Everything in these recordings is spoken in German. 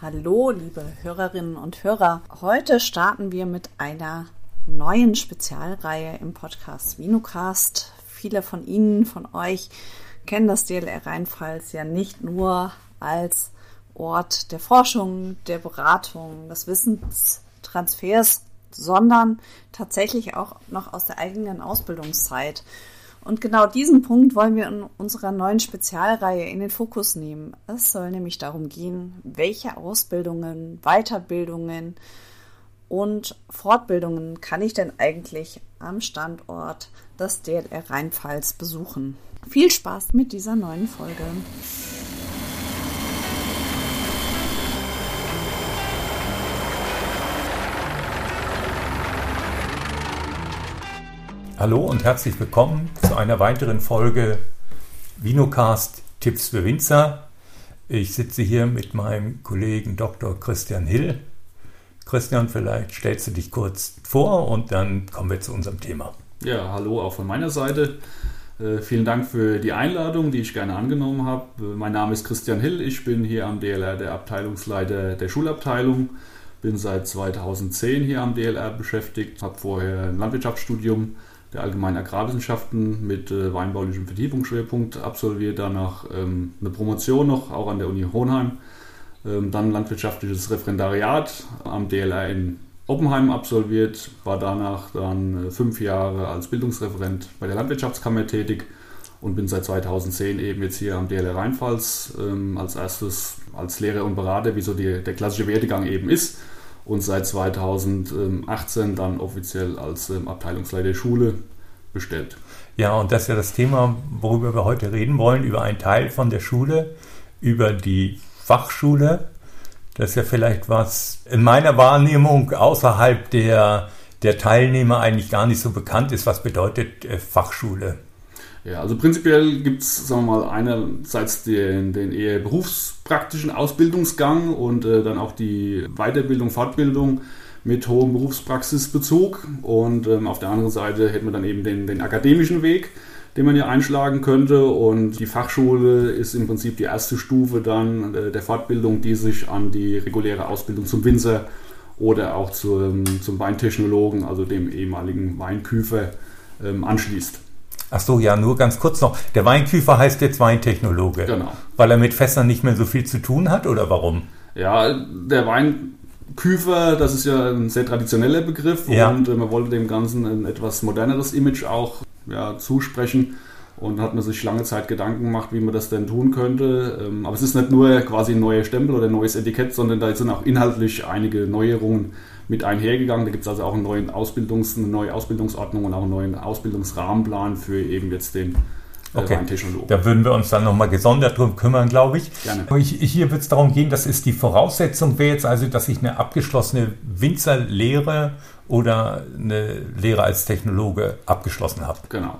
Hallo, liebe Hörerinnen und Hörer. Heute starten wir mit einer neuen Spezialreihe im Podcast Vinocast. Viele von Ihnen, von euch kennen das DLR Rheinpfalz ja nicht nur als Ort der Forschung, der Beratung, des Wissenstransfers, sondern tatsächlich auch noch aus der eigenen Ausbildungszeit. Und genau diesen Punkt wollen wir in unserer neuen Spezialreihe in den Fokus nehmen. Es soll nämlich darum gehen, welche Ausbildungen, Weiterbildungen und Fortbildungen kann ich denn eigentlich am Standort des DLR Rheinpfalz besuchen. Viel Spaß mit dieser neuen Folge. Hallo und herzlich willkommen zu einer weiteren Folge Vinocast Tipps für Winzer. Ich sitze hier mit meinem Kollegen Dr. Christian Hill. Christian, vielleicht stellst du dich kurz vor und dann kommen wir zu unserem Thema. Ja, hallo auch von meiner Seite. Äh, vielen Dank für die Einladung, die ich gerne angenommen habe. Äh, mein Name ist Christian Hill. Ich bin hier am DLR der Abteilungsleiter der Schulabteilung. Bin seit 2010 hier am DLR beschäftigt, habe vorher ein Landwirtschaftsstudium der Allgemeinen Agrarwissenschaften mit äh, weinbaulichem Vertiefungsschwerpunkt absolviert, danach ähm, eine Promotion noch, auch an der Uni Hohenheim, ähm, dann landwirtschaftliches Referendariat am DLR in Oppenheim absolviert, war danach dann äh, fünf Jahre als Bildungsreferent bei der Landwirtschaftskammer tätig und bin seit 2010 eben jetzt hier am DLR Rheinpfalz ähm, als erstes als Lehrer und Berater, wie so die, der klassische Werdegang eben ist und seit 2018 dann offiziell als ähm, Abteilungsleiter Schule bestellt. Ja, und das ist ja das Thema, worüber wir heute reden wollen, über einen Teil von der Schule, über die Fachschule. Das ist ja vielleicht was in meiner Wahrnehmung außerhalb der, der Teilnehmer eigentlich gar nicht so bekannt ist. Was bedeutet äh, Fachschule? Ja, also prinzipiell gibt es, sagen wir mal, einerseits den, den eher berufspraktischen Ausbildungsgang und äh, dann auch die Weiterbildung, Fortbildung mit hohem Berufspraxisbezug. Und ähm, auf der anderen Seite hätten wir dann eben den, den akademischen Weg, den man hier einschlagen könnte. Und die Fachschule ist im Prinzip die erste Stufe dann äh, der Fortbildung, die sich an die reguläre Ausbildung zum Winzer oder auch zum, zum Weintechnologen, also dem ehemaligen Weinküfer, ähm, anschließt. Ach so, ja, nur ganz kurz noch. Der Weinküfer heißt jetzt Weintechnologe. Genau. Weil er mit Fässern nicht mehr so viel zu tun hat oder warum? Ja, der Weinküfer, das ist ja ein sehr traditioneller Begriff ja. und äh, man wollte dem Ganzen ein etwas moderneres Image auch ja, zusprechen und hat man sich lange Zeit Gedanken gemacht, wie man das denn tun könnte. Ähm, aber es ist nicht nur quasi ein neuer Stempel oder ein neues Etikett, sondern da sind auch inhaltlich einige Neuerungen mit einhergegangen. Da gibt es also auch einen neuen Ausbildungs-, eine neue Ausbildungsordnung und auch einen neuen Ausbildungsrahmenplan für eben jetzt den äh, Okay, da würden wir uns dann nochmal gesondert drum kümmern, glaube ich. Gerne. Ich, hier wird es darum gehen, das ist die Voraussetzung, wäre jetzt also, dass ich eine abgeschlossene Winzerlehre oder eine Lehre als Technologe abgeschlossen habe. Genau.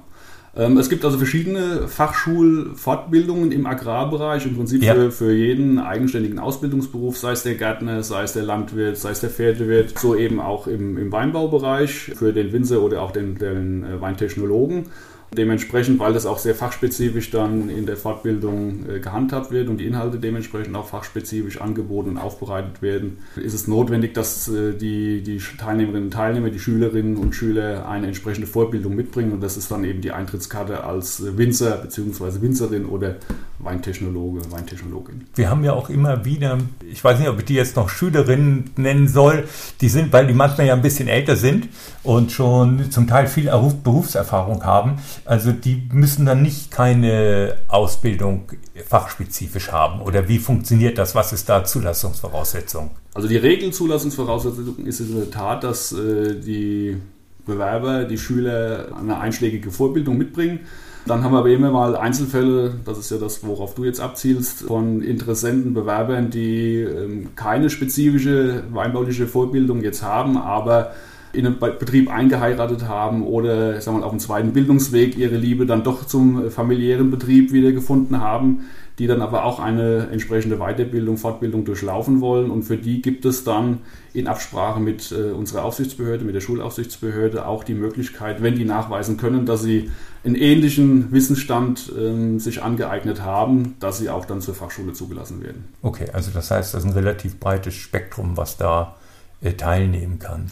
Ähm, es gibt also verschiedene Fachschulfortbildungen im Agrarbereich, im Prinzip ja. für, für jeden eigenständigen Ausbildungsberuf, sei es der Gärtner, sei es der Landwirt, sei es der Pferdewirt, so eben auch im, im Weinbaubereich für den Winzer oder auch den, den äh, Weintechnologen. Dementsprechend, weil das auch sehr fachspezifisch dann in der Fortbildung äh, gehandhabt wird und die Inhalte dementsprechend auch fachspezifisch angeboten und aufbereitet werden, ist es notwendig, dass äh, die, die Teilnehmerinnen und Teilnehmer, die Schülerinnen und Schüler eine entsprechende Fortbildung mitbringen und das ist dann eben die Eintrittskarte als Winzer bzw. Winzerin oder Weintechnologe, Weintechnologin. Wir haben ja auch immer wieder, ich weiß nicht, ob ich die jetzt noch Schülerinnen nennen soll, die sind, weil die manchmal ja ein bisschen älter sind und schon zum Teil viel Berufserfahrung haben. Also die müssen dann nicht keine Ausbildung fachspezifisch haben. Oder wie funktioniert das? Was ist da Zulassungsvoraussetzung? Also die Regel-Zulassungsvoraussetzung ist in der Tat, dass äh, die Bewerber, die Schüler eine einschlägige Vorbildung mitbringen. Dann haben wir aber immer mal Einzelfälle, das ist ja das, worauf du jetzt abzielst, von Interessenten, Bewerbern, die ähm, keine spezifische weinbauliche Vorbildung jetzt haben, aber in einen Betrieb eingeheiratet haben oder sagen wir auf dem zweiten Bildungsweg ihre Liebe dann doch zum familiären Betrieb wiedergefunden haben, die dann aber auch eine entsprechende Weiterbildung, Fortbildung durchlaufen wollen. Und für die gibt es dann in Absprache mit äh, unserer Aufsichtsbehörde, mit der Schulaufsichtsbehörde auch die Möglichkeit, wenn die nachweisen können, dass sie einen ähnlichen Wissensstand ähm, sich angeeignet haben, dass sie auch dann zur Fachschule zugelassen werden. Okay, also das heißt, das ist ein relativ breites Spektrum, was da äh, teilnehmen kann.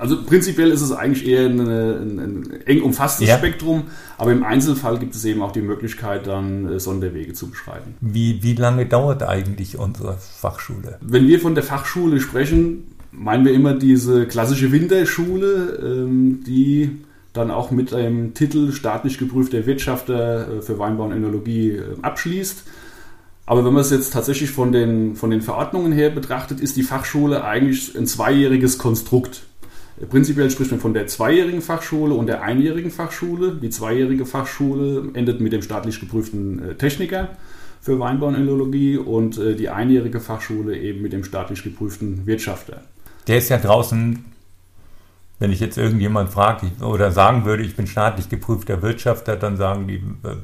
Also prinzipiell ist es eigentlich eher ein, ein, ein eng umfasstes ja. Spektrum, aber im Einzelfall gibt es eben auch die Möglichkeit, dann äh, Sonderwege zu beschreiten. Wie, wie lange dauert eigentlich unsere Fachschule? Wenn wir von der Fachschule sprechen, meinen wir immer diese klassische Winterschule, ähm, die dann auch mit einem Titel staatlich geprüfter Wirtschafter äh, für Weinbau und Önologie äh, abschließt. Aber wenn man es jetzt tatsächlich von den, von den Verordnungen her betrachtet, ist die Fachschule eigentlich ein zweijähriges Konstrukt. Prinzipiell spricht man von der zweijährigen Fachschule und der einjährigen Fachschule. Die zweijährige Fachschule endet mit dem staatlich geprüften äh, Techniker für Weinbau und Önologie und die einjährige Fachschule eben mit dem staatlich geprüften Wirtschafter. Der ist ja draußen wenn ich jetzt irgendjemand frage oder sagen würde, ich bin staatlich geprüfter Wirtschafter, dann sagen die, äh,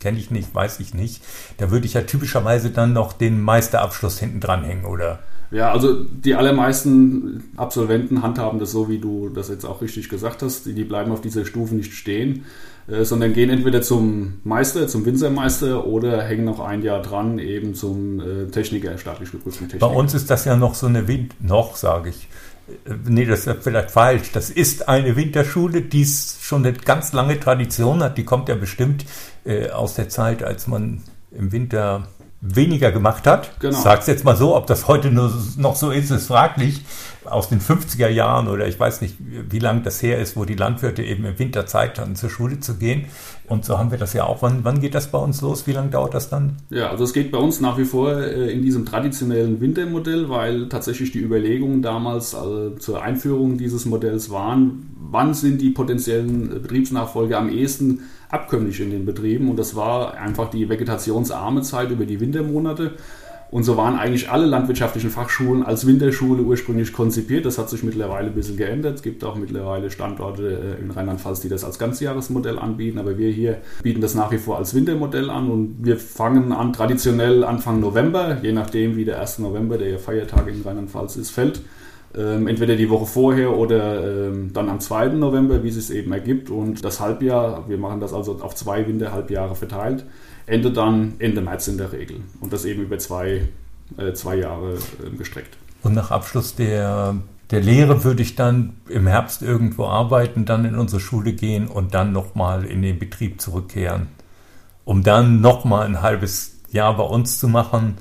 kenne ich nicht, weiß ich nicht. Da würde ich ja typischerweise dann noch den Meisterabschluss hinten dranhängen, oder? Ja, also die allermeisten Absolventen handhaben das so, wie du das jetzt auch richtig gesagt hast. Die, die bleiben auf dieser Stufe nicht stehen, äh, sondern gehen entweder zum Meister, zum Winzermeister oder hängen noch ein Jahr dran, eben zum äh, Techniker, staatlich geprüften Techniker. Bei uns ist das ja noch so eine Wind, noch sage ich, nee, das ist vielleicht falsch. Das ist eine Winterschule, die schon eine ganz lange Tradition hat. Die kommt ja bestimmt äh, aus der Zeit, als man im Winter weniger gemacht hat. Genau. Sag's jetzt mal so, ob das heute nur noch so ist, ist fraglich. Aus den 50er Jahren oder ich weiß nicht, wie lange das her ist, wo die Landwirte eben im Winter Zeit hatten, zur Schule zu gehen. Und so haben wir das ja auch. Wann, wann geht das bei uns los? Wie lange dauert das dann? Ja, also es geht bei uns nach wie vor äh, in diesem traditionellen Wintermodell, weil tatsächlich die Überlegungen damals also zur Einführung dieses Modells waren, wann sind die potenziellen Betriebsnachfolger am ehesten abkömmlich in den Betrieben. Und das war einfach die vegetationsarme Zeit über die Wintermonate. Und so waren eigentlich alle landwirtschaftlichen Fachschulen als Winterschule ursprünglich konzipiert. Das hat sich mittlerweile ein bisschen geändert. Es gibt auch mittlerweile Standorte äh, in Rheinland-Pfalz, die das als Ganzjahresmodell anbieten. Aber wir hier bieten das nach wie vor als Wintermodell an. Und wir fangen an traditionell Anfang November, je nachdem wie der 1. November, der ja Feiertag in Rheinland-Pfalz ist, fällt ähm, entweder die Woche vorher oder ähm, dann am 2. November, wie es sich eben ergibt. Und das Halbjahr, wir machen das also auf zwei Winterhalbjahre verteilt, endet dann Ende März in der Regel. Und das eben über zwei, äh, zwei Jahre äh, gestreckt. Und nach Abschluss der, der Lehre würde ich dann im Herbst irgendwo arbeiten, dann in unsere Schule gehen und dann nochmal in den Betrieb zurückkehren, um dann nochmal ein halbes Jahr bei uns zu machen.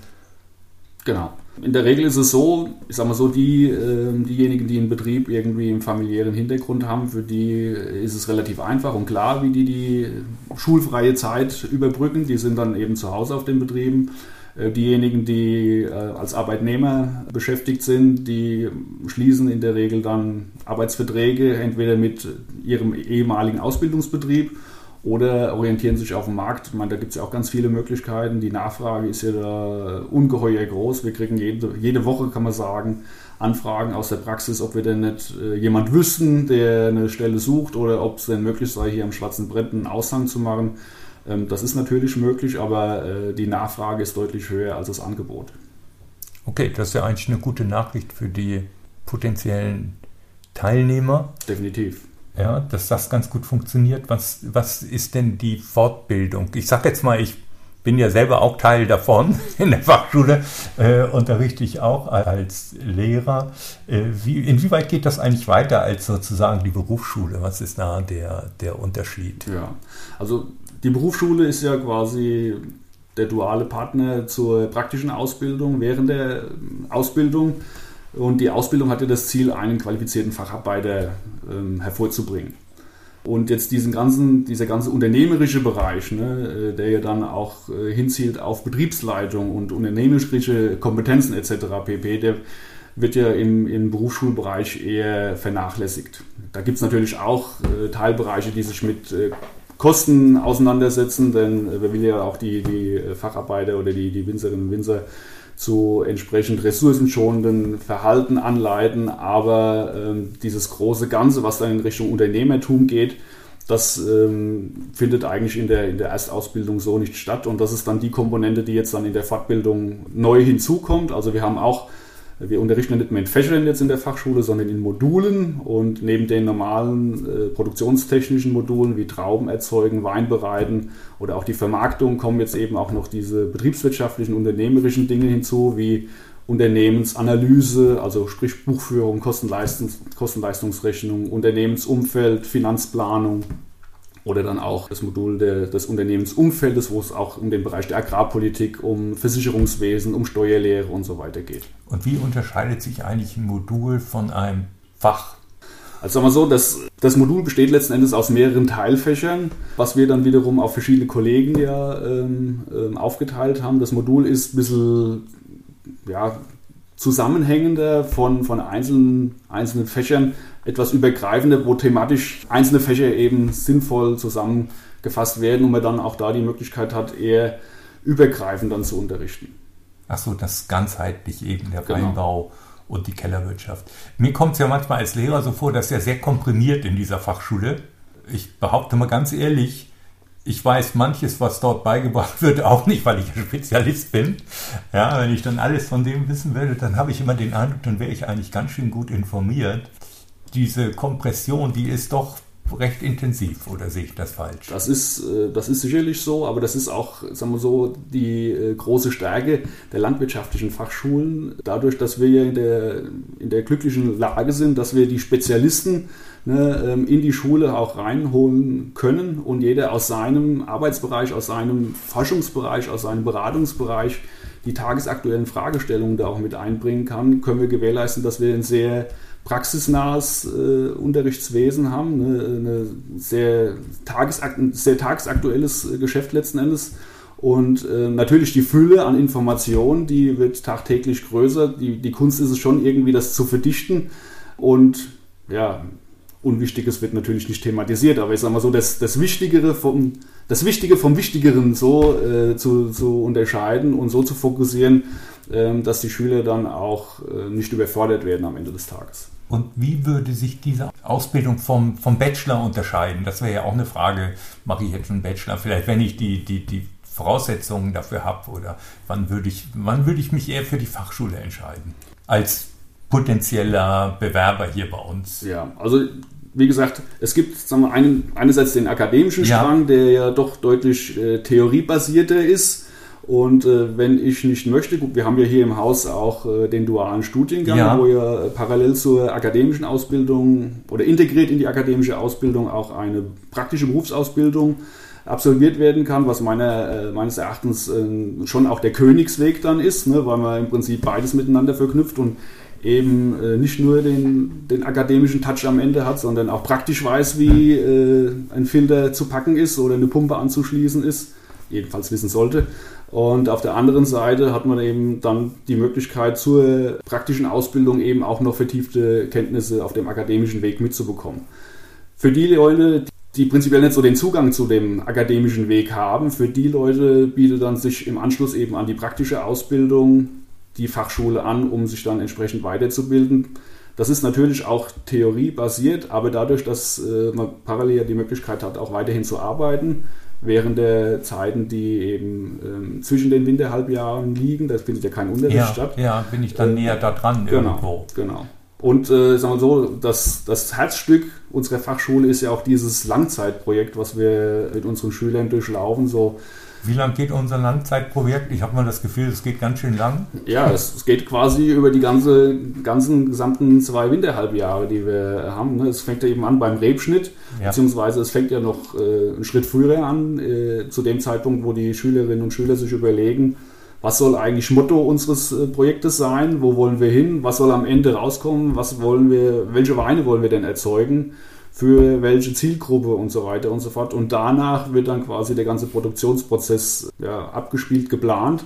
Genau. In der Regel ist es so, ich sag mal so, die, äh, diejenigen, die einen Betrieb irgendwie im familiären Hintergrund haben, für die ist es relativ einfach und klar, wie die die schulfreie Zeit überbrücken. Die sind dann eben zu Hause auf den Betrieben. Äh, diejenigen, die äh, als Arbeitnehmer beschäftigt sind, die schließen in der Regel dann Arbeitsverträge entweder mit ihrem ehemaligen Ausbildungsbetrieb oder orientieren sich auf dem Markt. Ich meine, da gibt es ja auch ganz viele Möglichkeiten. Die Nachfrage ist ja da ungeheuer groß. Wir kriegen jede, jede Woche, kann man sagen, Anfragen aus der Praxis, ob wir denn nicht äh, jemand wüssten, der eine Stelle sucht oder ob es denn möglich sei, hier am schwarzen Brett einen Aushang zu machen. Ähm, das ist natürlich möglich, aber äh, die Nachfrage ist deutlich höher als das Angebot. Okay, das ist ja eigentlich eine gute Nachricht für die potenziellen Teilnehmer. Definitiv ja, dass das ganz gut funktioniert. Was, was ist denn die Fortbildung? Ich sage jetzt mal, ich bin ja selber auch Teil davon. In der Fachschule äh, unterrichte ich auch als Lehrer. Äh, wie, inwieweit geht das eigentlich weiter als sozusagen die Berufsschule? Was ist da der, der Unterschied? Ja, also die Berufsschule ist ja quasi der duale Partner zur praktischen Ausbildung während der Ausbildung. Und die Ausbildung hatte das Ziel, einen qualifizierten Facharbeiter ähm, hervorzubringen. Und jetzt diesen ganzen, dieser ganze unternehmerische Bereich, ne, äh, der ja dann auch äh, hinzielt auf Betriebsleitung und unternehmerische Kompetenzen etc. pp., der wird ja im, im Berufsschulbereich eher vernachlässigt. Da gibt es natürlich auch äh, Teilbereiche, die sich mit äh, Kosten auseinandersetzen, denn äh, wir will ja auch die, die Facharbeiter oder die, die Winzerinnen und Winzer zu entsprechend ressourcenschonenden Verhalten anleiten, aber ähm, dieses große Ganze, was dann in Richtung Unternehmertum geht, das ähm, findet eigentlich in der, in der Erstausbildung so nicht statt und das ist dann die Komponente, die jetzt dann in der Fortbildung neu hinzukommt. Also wir haben auch wir unterrichten nicht mehr in Fächern jetzt in der Fachschule, sondern in Modulen und neben den normalen äh, produktionstechnischen Modulen wie Trauben erzeugen, Wein bereiten oder auch die Vermarktung kommen jetzt eben auch noch diese betriebswirtschaftlichen, unternehmerischen Dinge hinzu, wie Unternehmensanalyse, also sprich Buchführung, Kostenleistungs Kostenleistungsrechnung, Unternehmensumfeld, Finanzplanung oder dann auch das Modul der, des Unternehmensumfeldes, wo es auch um den Bereich der Agrarpolitik, um Versicherungswesen, um Steuerlehre und so weiter geht. Und wie unterscheidet sich eigentlich ein Modul von einem Fach? Also sagen wir so, das, das Modul besteht letzten Endes aus mehreren Teilfächern, was wir dann wiederum auf verschiedene Kollegen ja ähm, ähm aufgeteilt haben. Das Modul ist ein bisschen ja, zusammenhängender von, von einzelnen, einzelnen Fächern etwas übergreifender, wo thematisch einzelne Fächer eben sinnvoll zusammengefasst werden und man dann auch da die Möglichkeit hat, eher übergreifend dann zu unterrichten. Ach so, das ganzheitlich eben, der genau. Weinbau und die Kellerwirtschaft. Mir kommt es ja manchmal als Lehrer so vor, dass er sehr komprimiert in dieser Fachschule. Ich behaupte mal ganz ehrlich, ich weiß manches, was dort beigebracht wird, auch nicht, weil ich ein Spezialist bin. Ja, wenn ich dann alles von dem wissen würde, dann habe ich immer den Eindruck, dann wäre ich eigentlich ganz schön gut informiert diese Kompression, die ist doch recht intensiv, oder sehe ich das falsch? Das ist, äh, das ist sicherlich so, aber das ist auch, sagen wir so, die äh, große Stärke der landwirtschaftlichen Fachschulen. Dadurch, dass wir in der, in der glücklichen Lage sind, dass wir die Spezialisten ne, ähm, in die Schule auch reinholen können und jeder aus seinem Arbeitsbereich, aus seinem Forschungsbereich, aus seinem Beratungsbereich die tagesaktuellen Fragestellungen da auch mit einbringen kann, können wir gewährleisten, dass wir ein sehr praxisnahes äh, Unterrichtswesen haben, ne, eine sehr, tagesakt sehr tagesaktuelles äh, Geschäft letzten Endes. Und äh, natürlich die Fülle an Informationen, die wird tagtäglich größer. Die, die Kunst ist es schon irgendwie, das zu verdichten. Und ja, Unwichtiges wird natürlich nicht thematisiert, aber ich sage mal so, das, das, Wichtigere vom, das Wichtige vom Wichtigeren so äh, zu, zu unterscheiden und so zu fokussieren, äh, dass die Schüler dann auch äh, nicht überfordert werden am Ende des Tages. Und wie würde sich diese Ausbildung vom, vom Bachelor unterscheiden? Das wäre ja auch eine Frage, mache ich jetzt einen Bachelor? Vielleicht, wenn ich die, die, die Voraussetzungen dafür habe oder wann würde, ich, wann würde ich mich eher für die Fachschule entscheiden? Als potenzieller Bewerber hier bei uns. Ja, also wie gesagt, es gibt sagen wir, einen, einerseits den akademischen Strang, ja. der ja doch deutlich äh, theoriebasierter ist und äh, wenn ich nicht möchte, gut, wir haben ja hier im Haus auch äh, den dualen Studiengang, ja. wo ja äh, parallel zur akademischen Ausbildung oder integriert in die akademische Ausbildung auch eine praktische Berufsausbildung absolviert werden kann, was meiner, äh, meines Erachtens äh, schon auch der Königsweg dann ist, ne, weil man im Prinzip beides miteinander verknüpft und eben äh, nicht nur den, den akademischen Touch am Ende hat, sondern auch praktisch weiß, wie ein Filter zu packen ist oder eine Pumpe anzuschließen ist, jedenfalls wissen sollte. Und auf der anderen Seite hat man eben dann die Möglichkeit, zur praktischen Ausbildung eben auch noch vertiefte Kenntnisse auf dem akademischen Weg mitzubekommen. Für die Leute, die prinzipiell nicht so den Zugang zu dem akademischen Weg haben, für die Leute bietet dann sich im Anschluss eben an die praktische Ausbildung die Fachschule an, um sich dann entsprechend weiterzubilden. Das ist natürlich auch theoriebasiert, aber dadurch, dass äh, man parallel die Möglichkeit hat, auch weiterhin zu arbeiten, während der Zeiten, die eben ähm, zwischen den Winterhalbjahren liegen. Da findet ja kein Unterricht ja, statt. Ja, bin ich dann äh, näher da dran genau, irgendwo. Genau. Und äh, sagen wir so, das, das Herzstück unserer Fachschule ist ja auch dieses Langzeitprojekt, was wir mit unseren Schülern durchlaufen. So wie lang geht unser Langzeitprojekt? Ich habe mal das Gefühl, es geht ganz schön lang. Ja, es, es, geht quasi über die ganze, ganzen gesamten zwei Winterhalbjahre, die wir haben. Ne? Es fängt ja eben an beim Rebschnitt, ja. beziehungsweise es fängt ja noch äh, einen Schritt früher an, äh, zu dem Zeitpunkt, wo die Schülerinnen und Schüler sich überlegen, was soll eigentlich Motto unseres äh, Projektes sein, wo wollen wir hin, was soll am Ende rauskommen, was wollen wir, welche Weine wollen wir denn erzeugen für welche Zielgruppe und so weiter und so fort. Und danach wird dann quasi der ganze Produktionsprozess ja, abgespielt, geplant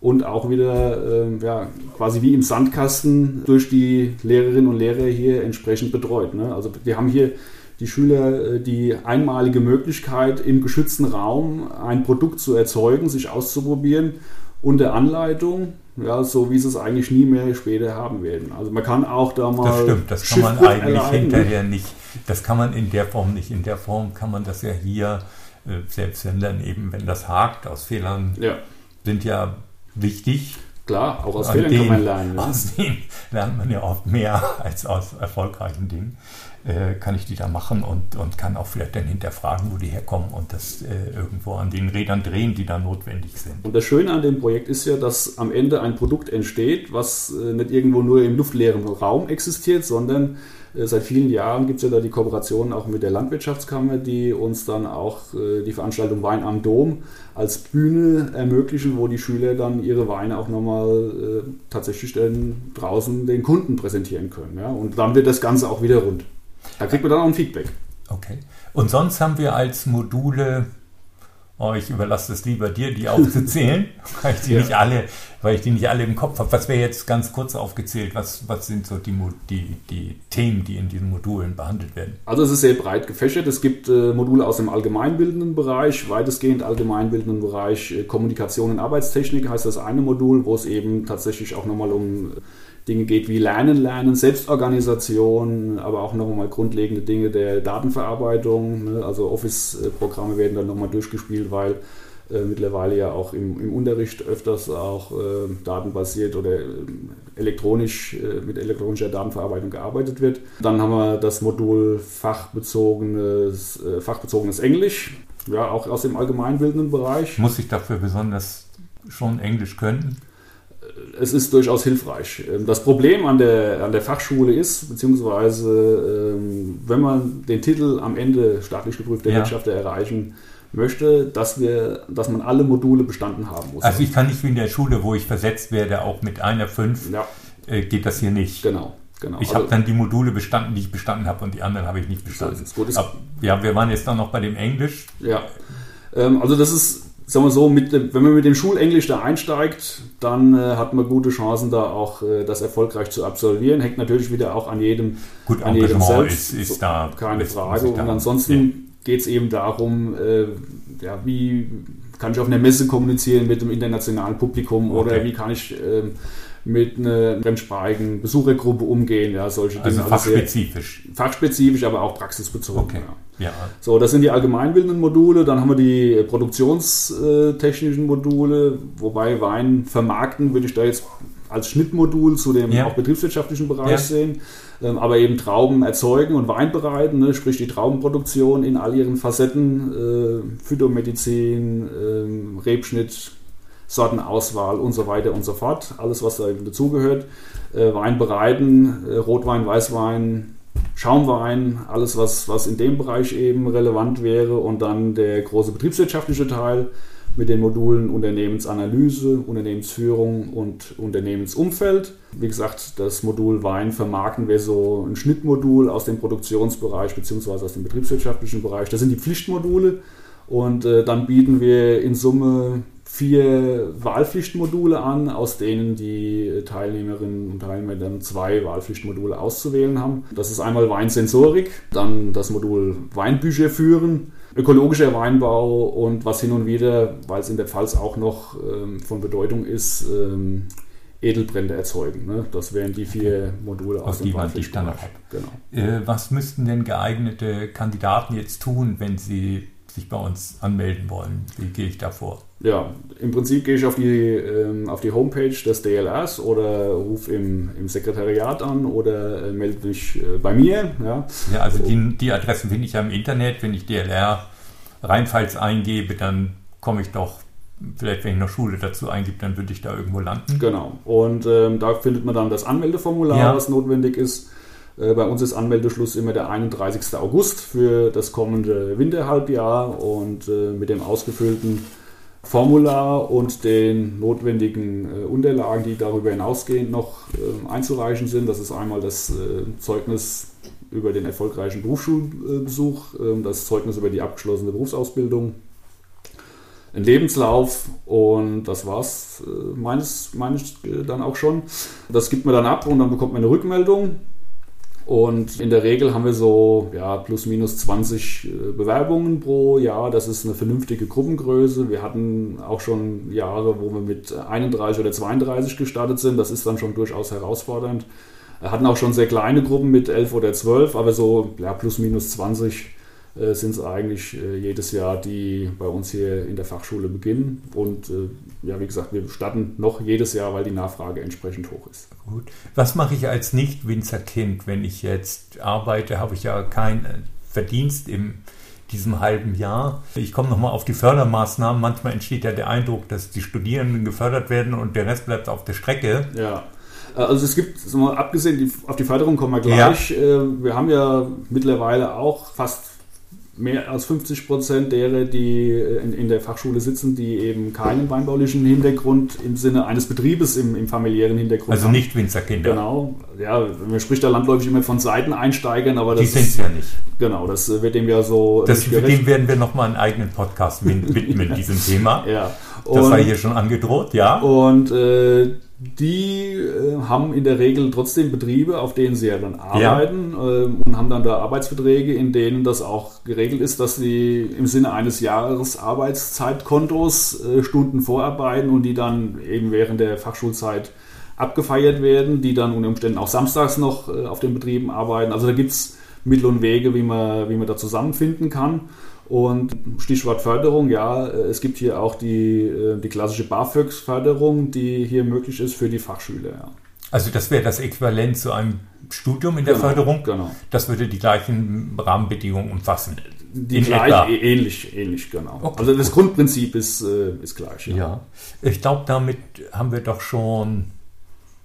und auch wieder äh, ja, quasi wie im Sandkasten durch die Lehrerinnen und Lehrer hier entsprechend betreut. Ne? Also wir haben hier die Schüler äh, die einmalige Möglichkeit, im geschützten Raum ein Produkt zu erzeugen, sich auszuprobieren unter Anleitung ja, so wie sie es eigentlich nie mehr später haben werden. Also man kann auch da mal. Das stimmt, das kann man eigentlich erleiden. hinterher nicht. Das kann man in der Form nicht. In der Form kann man das ja hier, äh, selbst wenn dann eben, wenn das hakt, aus Fehlern ja. sind ja wichtig. Klar, auch aus Fehlern kann man lernen. Ne? Aus denen lernt man ja oft mehr als aus erfolgreichen Dingen äh, kann ich die da machen und, und kann auch vielleicht dann hinterfragen, wo die herkommen und das äh, irgendwo an den Rädern drehen, die da notwendig sind. Und das Schöne an dem Projekt ist ja, dass am Ende ein Produkt entsteht, was äh, nicht irgendwo nur im luftleeren Raum existiert, sondern Seit vielen Jahren gibt es ja da die Kooperation auch mit der Landwirtschaftskammer, die uns dann auch äh, die Veranstaltung Wein am Dom als Bühne ermöglichen, wo die Schüler dann ihre Weine auch nochmal äh, tatsächlich dann draußen den Kunden präsentieren können. Ja? Und dann wird das Ganze auch wieder rund. Da kriegt man dann auch ein Feedback. Okay. Und sonst haben wir als Module, oh, ich überlasse es lieber dir, die aufzuzählen, weil ich die ja. nicht alle, weil ich die nicht alle im Kopf habe. Was wäre jetzt ganz kurz aufgezählt? Was, was sind so die, die, die Themen, die in diesen Modulen behandelt werden? Also es ist sehr breit gefächert. Es gibt äh, Module aus dem allgemeinbildenden Bereich, weitestgehend allgemeinbildenden Bereich äh, Kommunikation und Arbeitstechnik heißt das eine Modul, wo es eben tatsächlich auch nochmal um Dinge geht wie Lernen, Lernen, Selbstorganisation, aber auch nochmal grundlegende Dinge der Datenverarbeitung. Ne? Also Office-Programme werden dann nochmal durchgespielt, weil äh, mittlerweile ja auch im, im, Unterricht öfters auch äh, datenbasiert oder äh, elektronisch äh, mit elektronischer Datenverarbeitung gearbeitet wird. Dann haben wir das Modul fachbezogenes, äh, fachbezogenes Englisch, ja auch aus dem allgemeinbildenden Bereich. Muss ich dafür besonders schon Englisch können? Es ist durchaus hilfreich. Ähm, das Problem an der, an der Fachschule ist, beziehungsweise ähm, wenn man den Titel am Ende staatlich geprüfter ja. Wirtschafter erreichen möchte, dass, wir, dass man alle Module bestanden haben muss. Also ich kann nicht wie in der Schule, wo ich versetzt werde, auch mit einer 5, ja. äh, geht das hier nicht. Genau. Genau. Ich also, habe dann die Module bestanden, die ich bestanden habe und die anderen habe ich nicht bestanden. So ist Aber, ja, wir waren jetzt dann noch bei dem Englisch. Ja, ähm, also das ist sagen wir so, mit, wenn man mit dem Schulenglisch da einsteigt, dann äh, hat man gute Chancen, da auch äh, das erfolgreich zu absolvieren. Hängt natürlich wieder auch an jedem, Gut, an jedem selbst. Ist, ist da keine Frage. Und ansonsten ja. geht es eben darum, äh, ja, wie kann ich auf einer Messe kommunizieren mit dem internationalen Publikum okay. oder wie kann ich ähm, mit einer fremdsprachigen Besuchergruppe umgehen, ja, solche Dinge. Also fachspezifisch. Fachspezifisch, aber auch praxisbezogen. Okay. Ja. ja. So, das sind die allgemeinbildenden Module, dann haben wir die produktionstechnischen Module, wobei Wein vermarkten würde ich da jetzt als Schnittmodul zu dem ja. auch betriebswirtschaftlichen Bereich ja. sehen, ähm, aber eben Trauben erzeugen und Wein bereiten, ne, sprich die Traubenproduktion in all ihren Facetten, äh, Phytomedizin, äh, Rebschnitt, Sortenauswahl und so weiter und so fort. Alles, was da dazugehört. Äh, Wein bereiten, äh, Rotwein, Weißwein, Schaumwein, alles, was, was in dem Bereich eben relevant wäre. Und dann der große betriebswirtschaftliche Teil mit den Modulen Unternehmensanalyse, Unternehmensführung und Unternehmensumfeld. Wie gesagt, das Modul Wein vermarkten wir so ein Schnittmodul aus dem Produktionsbereich bzw. aus dem betriebswirtschaftlichen Bereich. Das sind die Pflichtmodule. Und äh, dann bieten wir in Summe vier Wahlpflichtmodule an, aus denen die Teilnehmerinnen und Teilnehmer dann zwei Wahlpflichtmodule auszuwählen haben. Das ist einmal Weinsensorik, dann das Modul Weinbücher führen, ökologischer Weinbau und was hin und wieder, weil es in der Pfalz auch noch ähm, von Bedeutung ist, ähm, Edelbrände erzeugen. Ne? Das wären die vier Module aus, aus dem die man hat. Genau. Äh, was müssten denn geeignete Kandidaten jetzt tun, wenn sie sich bei uns anmelden wollen? Wie gehe ich da vor? Ja, im Prinzip gehe ich auf die, ähm, auf die Homepage des DLRs oder rufe im, im Sekretariat an oder äh, melde mich äh, bei mir. Ja, ja also die, die Adressen finde ich ja im Internet. Wenn ich DLR Rheinpfalz eingebe, dann komme ich doch vielleicht wenn ich noch Schule dazu eingebe, dann würde ich da irgendwo landen. Genau. Und ähm, da findet man dann das Anmeldeformular, ja. was notwendig ist. Äh, bei uns ist Anmeldeschluss immer der 31. August für das kommende Winterhalbjahr und äh, mit dem ausgefüllten Formular und den notwendigen äh, Unterlagen, die darüber hinausgehend noch einzureichen sind. Das ist einmal das Zeugnis über den erfolgreichen Berufsschulbesuch, ähm, das Zeugnis über die abgeschlossene Berufsausbildung, ein Lebenslauf und das war's meines, meines dann auch schon. Das gibt man dann ab und dann bekommt man eine Rückmeldung Und in der Regel haben wir so ja, plus minus 20 äh, Bewerbungen pro Jahr. Das ist eine vernünftige Gruppengröße. Wir hatten auch schon Jahre, wo wir mit 31 oder 32 gestartet sind. Das ist dann schon durchaus herausfordernd. Wir hatten auch schon sehr kleine Gruppen mit 11 oder 12, aber so ja, plus minus 20 äh, sind es eigentlich äh, jedes Jahr, die bei uns hier in der Fachschule beginnen. Und äh, ja, wie gesagt, wir starten noch jedes Jahr, weil die Nachfrage entsprechend hoch ist. Gut. Was mache ich als Nicht-Winzer-Kind, wenn ich jetzt arbeite? Habe ich ja keinen Verdienst im diesem halben Jahr. Ich komme nochmal auf die Fördermaßnahmen. Manchmal entsteht ja der Eindruck, dass die Studierenden gefördert werden und der Rest bleibt auf der Strecke. Ja. Also es gibt, abgesehen auf die Förderung kommen wir gleich. Ja. Wir haben ja mittlerweile auch fast mehr als 50 Prozent derer, die in, in, der Fachschule sitzen, die eben keinen weinbaulichen Hintergrund im Sinne eines Betriebes im, im familiären Hintergrund also haben. Also nicht Winzerkinder. Genau. Ja, man spricht da landläufig immer von Seiteneinsteigern, aber das Die sind es ja nicht. Genau, das wird dem ja so. Das, für dem werden wir nochmal einen eigenen Podcast widmen, diesem Thema. Ja. Und, das war hier schon angedroht, ja. Und äh, die äh, haben in der Regel trotzdem Betriebe, auf denen sie ja dann arbeiten ja. Äh, und haben dann da Arbeitsverträge, in denen das auch geregelt ist, dass sie im Sinne eines Jahresarbeitszeitkontos äh, Stunden vorarbeiten und die dann eben während der Fachschulzeit abgefeiert werden, die dann unter Umständen auch samstags noch äh, auf den Betrieben arbeiten. Also da gibt es Mittel und Wege, wie man, wie man da zusammenfinden kann. Und Stichwort Förderung, ja, es gibt hier auch die, äh, die klassische BAföG-Förderung, die hier möglich ist für die Fachschüler. Ja. Also das wäre das Äquivalent zu einem Studium in der genau, Förderung. Genau. Das würde die gleichen Rahmenbedingungen umfassen. Die gleich, ähnlich, ähnlich, genau. Okay, also das gut. Grundprinzip ist, äh, ist gleich. Ja, ja. ich glaube, damit haben wir doch schon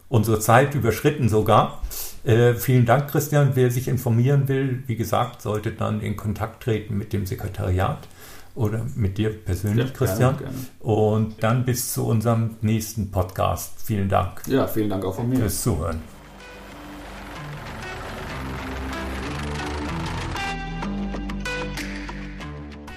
unsere Zeit überschritten sogar. Äh, vielen Dank, Christian. Wer sich informieren will, wie gesagt, sollte dann in Kontakt treten mit dem Sekretariat oder mit dir persönlich, ja, Christian. Gerne, gerne. Und dann bis zu unserem nächsten Podcast. Vielen Dank. Ja, vielen Dank auch von mir. Fürs Zuhören.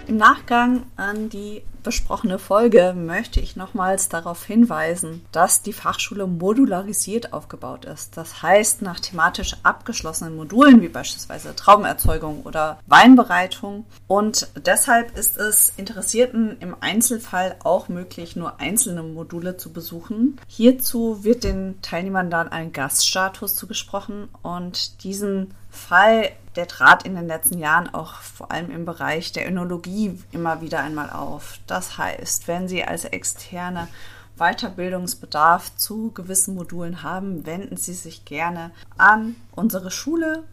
Im Nachgang an die besprochene Folge möchte ich nochmals darauf hinweisen, dass die Fachschule modularisiert aufgebaut ist. Das heißt, nach thematisch abgeschlossenen Modulen wie beispielsweise Traubenerzeugung oder Weinbereitung. Und deshalb ist es Interessierten im Einzelfall auch möglich, nur einzelne Module zu besuchen. Hierzu wird den Teilnehmern dann ein Gaststatus zugesprochen und diesen Fall, der trat in den letzten Jahren auch vor allem im Bereich der Önologie immer wieder einmal auf. Das heißt, wenn Sie als externe Weiterbildungsbedarf zu gewissen Modulen haben, wenden Sie sich gerne an unsere Schule.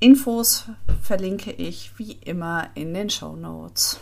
Infos verlinke ich wie immer in den Show Notes.